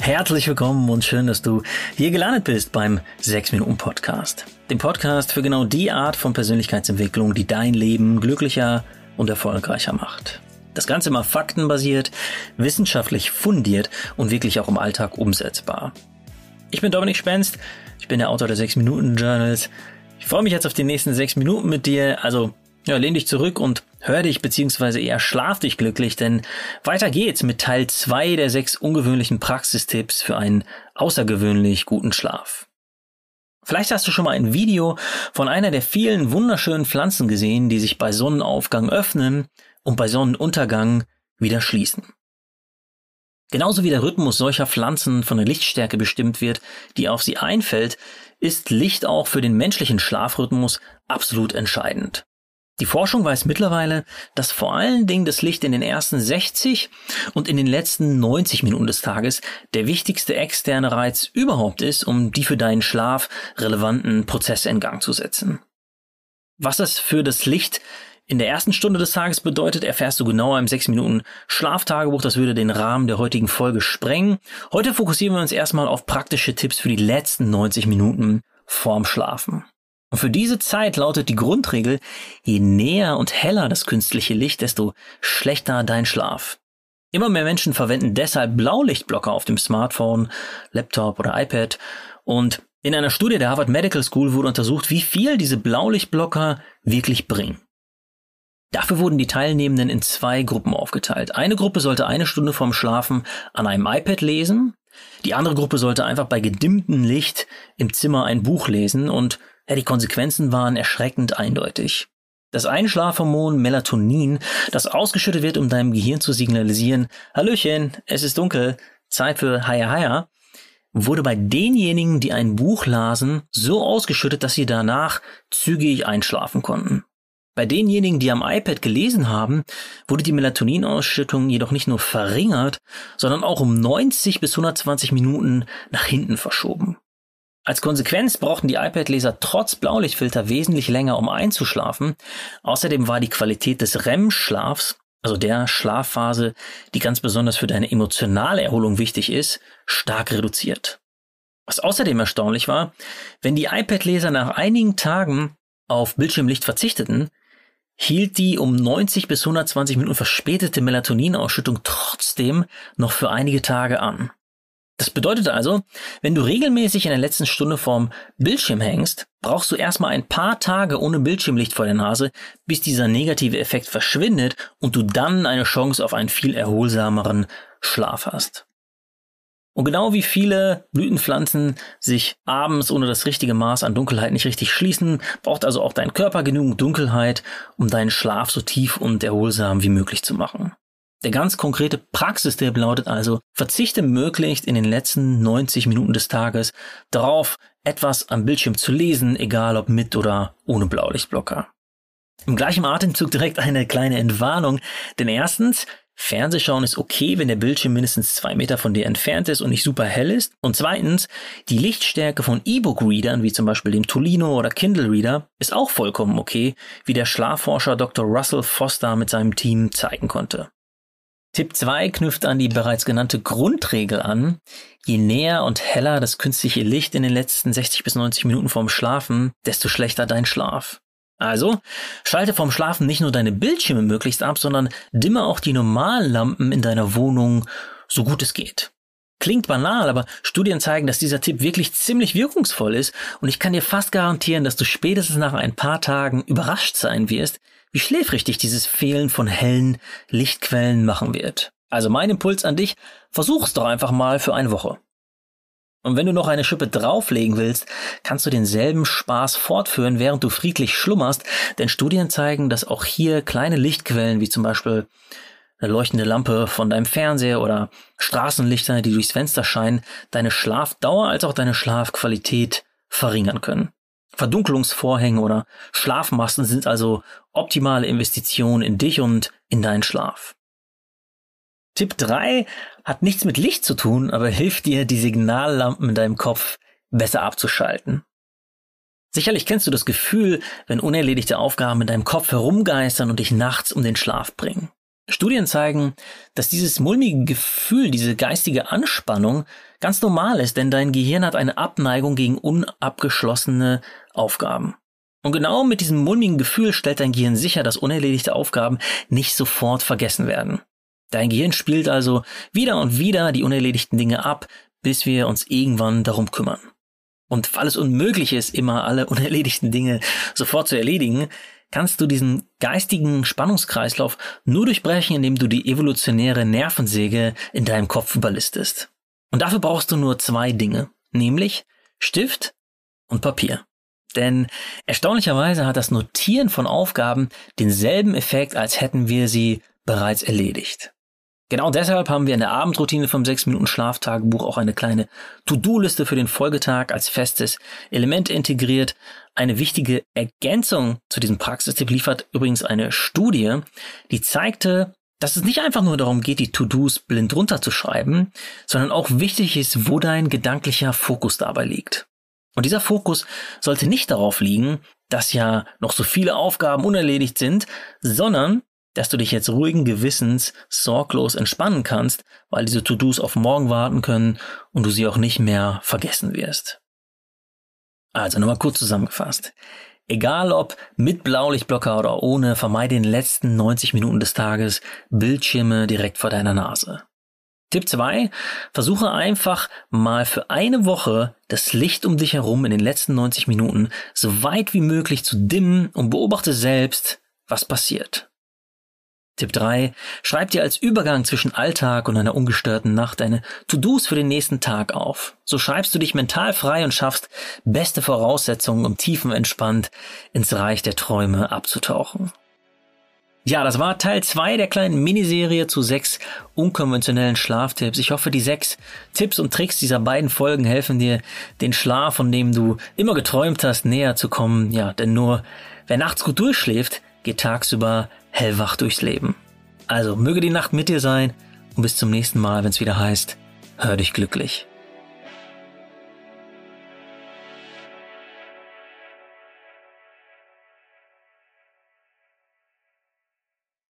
Herzlich willkommen und schön, dass du hier gelandet bist beim 6 Minuten Podcast. Dem Podcast für genau die Art von Persönlichkeitsentwicklung, die dein Leben glücklicher und erfolgreicher macht. Das Ganze mal faktenbasiert, wissenschaftlich fundiert und wirklich auch im Alltag umsetzbar. Ich bin Dominik Spenst, ich bin der Autor der 6 Minuten Journals. Ich freue mich jetzt auf die nächsten 6 Minuten mit dir, also ja, lehn dich zurück und hör dich beziehungsweise eher schlaf dich glücklich, denn weiter geht's mit Teil 2 der sechs ungewöhnlichen Praxistipps für einen außergewöhnlich guten Schlaf. Vielleicht hast du schon mal ein Video von einer der vielen wunderschönen Pflanzen gesehen, die sich bei Sonnenaufgang öffnen und bei Sonnenuntergang wieder schließen. Genauso wie der Rhythmus solcher Pflanzen von der Lichtstärke bestimmt wird, die auf sie einfällt, ist Licht auch für den menschlichen Schlafrhythmus absolut entscheidend. Die Forschung weiß mittlerweile, dass vor allen Dingen das Licht in den ersten 60 und in den letzten 90 Minuten des Tages der wichtigste externe Reiz überhaupt ist, um die für deinen Schlaf relevanten Prozesse in Gang zu setzen. Was das für das Licht in der ersten Stunde des Tages bedeutet, erfährst du genauer im 6 Minuten Schlaftagebuch. Das würde den Rahmen der heutigen Folge sprengen. Heute fokussieren wir uns erstmal auf praktische Tipps für die letzten 90 Minuten vorm Schlafen. Und für diese Zeit lautet die Grundregel, je näher und heller das künstliche Licht, desto schlechter dein Schlaf. Immer mehr Menschen verwenden deshalb Blaulichtblocker auf dem Smartphone, Laptop oder iPad. Und in einer Studie der Harvard Medical School wurde untersucht, wie viel diese Blaulichtblocker wirklich bringen. Dafür wurden die Teilnehmenden in zwei Gruppen aufgeteilt. Eine Gruppe sollte eine Stunde vorm Schlafen an einem iPad lesen. Die andere Gruppe sollte einfach bei gedimmtem Licht im Zimmer ein Buch lesen und die Konsequenzen waren erschreckend eindeutig. Das Einschlafhormon Melatonin, das ausgeschüttet wird, um deinem Gehirn zu signalisieren, Hallöchen, es ist dunkel, Zeit für Haya Haya, wurde bei denjenigen, die ein Buch lasen, so ausgeschüttet, dass sie danach zügig einschlafen konnten. Bei denjenigen, die am iPad gelesen haben, wurde die Melatoninausschüttung jedoch nicht nur verringert, sondern auch um 90 bis 120 Minuten nach hinten verschoben. Als Konsequenz brauchten die iPad-Leser trotz Blaulichtfilter wesentlich länger, um einzuschlafen. Außerdem war die Qualität des REM-Schlafs, also der Schlafphase, die ganz besonders für deine emotionale Erholung wichtig ist, stark reduziert. Was außerdem erstaunlich war, wenn die iPad-Leser nach einigen Tagen auf Bildschirmlicht verzichteten, hielt die um 90 bis 120 Minuten verspätete Melatoninausschüttung trotzdem noch für einige Tage an. Das bedeutet also, wenn du regelmäßig in der letzten Stunde vorm Bildschirm hängst, brauchst du erstmal ein paar Tage ohne Bildschirmlicht vor der Nase, bis dieser negative Effekt verschwindet und du dann eine Chance auf einen viel erholsameren Schlaf hast. Und genau wie viele Blütenpflanzen sich abends ohne das richtige Maß an Dunkelheit nicht richtig schließen, braucht also auch dein Körper genügend Dunkelheit, um deinen Schlaf so tief und erholsam wie möglich zu machen. Der ganz konkrete Praxistipp lautet also, verzichte möglichst in den letzten 90 Minuten des Tages darauf, etwas am Bildschirm zu lesen, egal ob mit oder ohne Blaulichtblocker. Im gleichen Atemzug direkt eine kleine Entwarnung, denn erstens, Fernsehschauen ist okay, wenn der Bildschirm mindestens zwei Meter von dir entfernt ist und nicht super hell ist. Und zweitens, die Lichtstärke von E-Book-Readern, wie zum Beispiel dem Tolino oder Kindle Reader, ist auch vollkommen okay, wie der Schlafforscher Dr. Russell Foster mit seinem Team zeigen konnte. Tipp 2 knüpft an die bereits genannte Grundregel an. Je näher und heller das künstliche Licht in den letzten 60 bis 90 Minuten vorm Schlafen, desto schlechter dein Schlaf. Also, schalte vorm Schlafen nicht nur deine Bildschirme möglichst ab, sondern dimme auch die normalen Lampen in deiner Wohnung so gut es geht. Klingt banal, aber Studien zeigen, dass dieser Tipp wirklich ziemlich wirkungsvoll ist und ich kann dir fast garantieren, dass du spätestens nach ein paar Tagen überrascht sein wirst, wie schläfrig dich dieses Fehlen von hellen Lichtquellen machen wird. Also mein Impuls an dich, versuch's doch einfach mal für eine Woche. Und wenn du noch eine Schippe drauflegen willst, kannst du denselben Spaß fortführen, während du friedlich schlummerst, denn Studien zeigen, dass auch hier kleine Lichtquellen wie zum Beispiel eine leuchtende Lampe von deinem Fernseher oder Straßenlichter, die durchs Fenster scheinen, deine Schlafdauer als auch deine Schlafqualität verringern können. Verdunkelungsvorhänge oder Schlafmasten sind also optimale Investitionen in dich und in deinen Schlaf. Tipp 3 hat nichts mit Licht zu tun, aber hilft dir, die Signallampen in deinem Kopf besser abzuschalten. Sicherlich kennst du das Gefühl, wenn unerledigte Aufgaben in deinem Kopf herumgeistern und dich nachts um den Schlaf bringen. Studien zeigen, dass dieses mulmige Gefühl, diese geistige Anspannung ganz normal ist, denn dein Gehirn hat eine Abneigung gegen unabgeschlossene Aufgaben. Und genau mit diesem mulmigen Gefühl stellt dein Gehirn sicher, dass unerledigte Aufgaben nicht sofort vergessen werden. Dein Gehirn spielt also wieder und wieder die unerledigten Dinge ab, bis wir uns irgendwann darum kümmern. Und weil es unmöglich ist, immer alle unerledigten Dinge sofort zu erledigen, kannst du diesen geistigen Spannungskreislauf nur durchbrechen, indem du die evolutionäre Nervensäge in deinem Kopf überlistest. Und dafür brauchst du nur zwei Dinge, nämlich Stift und Papier. Denn erstaunlicherweise hat das Notieren von Aufgaben denselben Effekt, als hätten wir sie bereits erledigt. Genau deshalb haben wir in der Abendroutine vom 6 Minuten Schlaftagebuch auch eine kleine To-Do-Liste für den Folgetag als festes Element integriert. Eine wichtige Ergänzung zu diesem Praxistipp liefert übrigens eine Studie, die zeigte, dass es nicht einfach nur darum geht, die To-Dos blind runterzuschreiben, sondern auch wichtig ist, wo dein gedanklicher Fokus dabei liegt. Und dieser Fokus sollte nicht darauf liegen, dass ja noch so viele Aufgaben unerledigt sind, sondern dass du dich jetzt ruhigen Gewissens sorglos entspannen kannst, weil diese To-Dos auf morgen warten können und du sie auch nicht mehr vergessen wirst. Also nochmal kurz zusammengefasst. Egal ob mit Blaulichtblocker oder ohne, vermeide in den letzten 90 Minuten des Tages Bildschirme direkt vor deiner Nase. Tipp 2. Versuche einfach mal für eine Woche das Licht um dich herum in den letzten 90 Minuten so weit wie möglich zu dimmen und beobachte selbst, was passiert. Tipp 3. Schreib dir als Übergang zwischen Alltag und einer ungestörten Nacht deine To-Dos für den nächsten Tag auf. So schreibst du dich mental frei und schaffst beste Voraussetzungen, um tiefenentspannt ins Reich der Träume abzutauchen. Ja, das war Teil 2 der kleinen Miniserie zu sechs unkonventionellen Schlaftipps. Ich hoffe, die sechs Tipps und Tricks dieser beiden Folgen helfen dir, den Schlaf, von dem du immer geträumt hast, näher zu kommen. Ja, denn nur wer nachts gut durchschläft, geht tagsüber hellwach durchs Leben. Also möge die Nacht mit dir sein und bis zum nächsten Mal, wenn es wieder heißt, hör dich glücklich.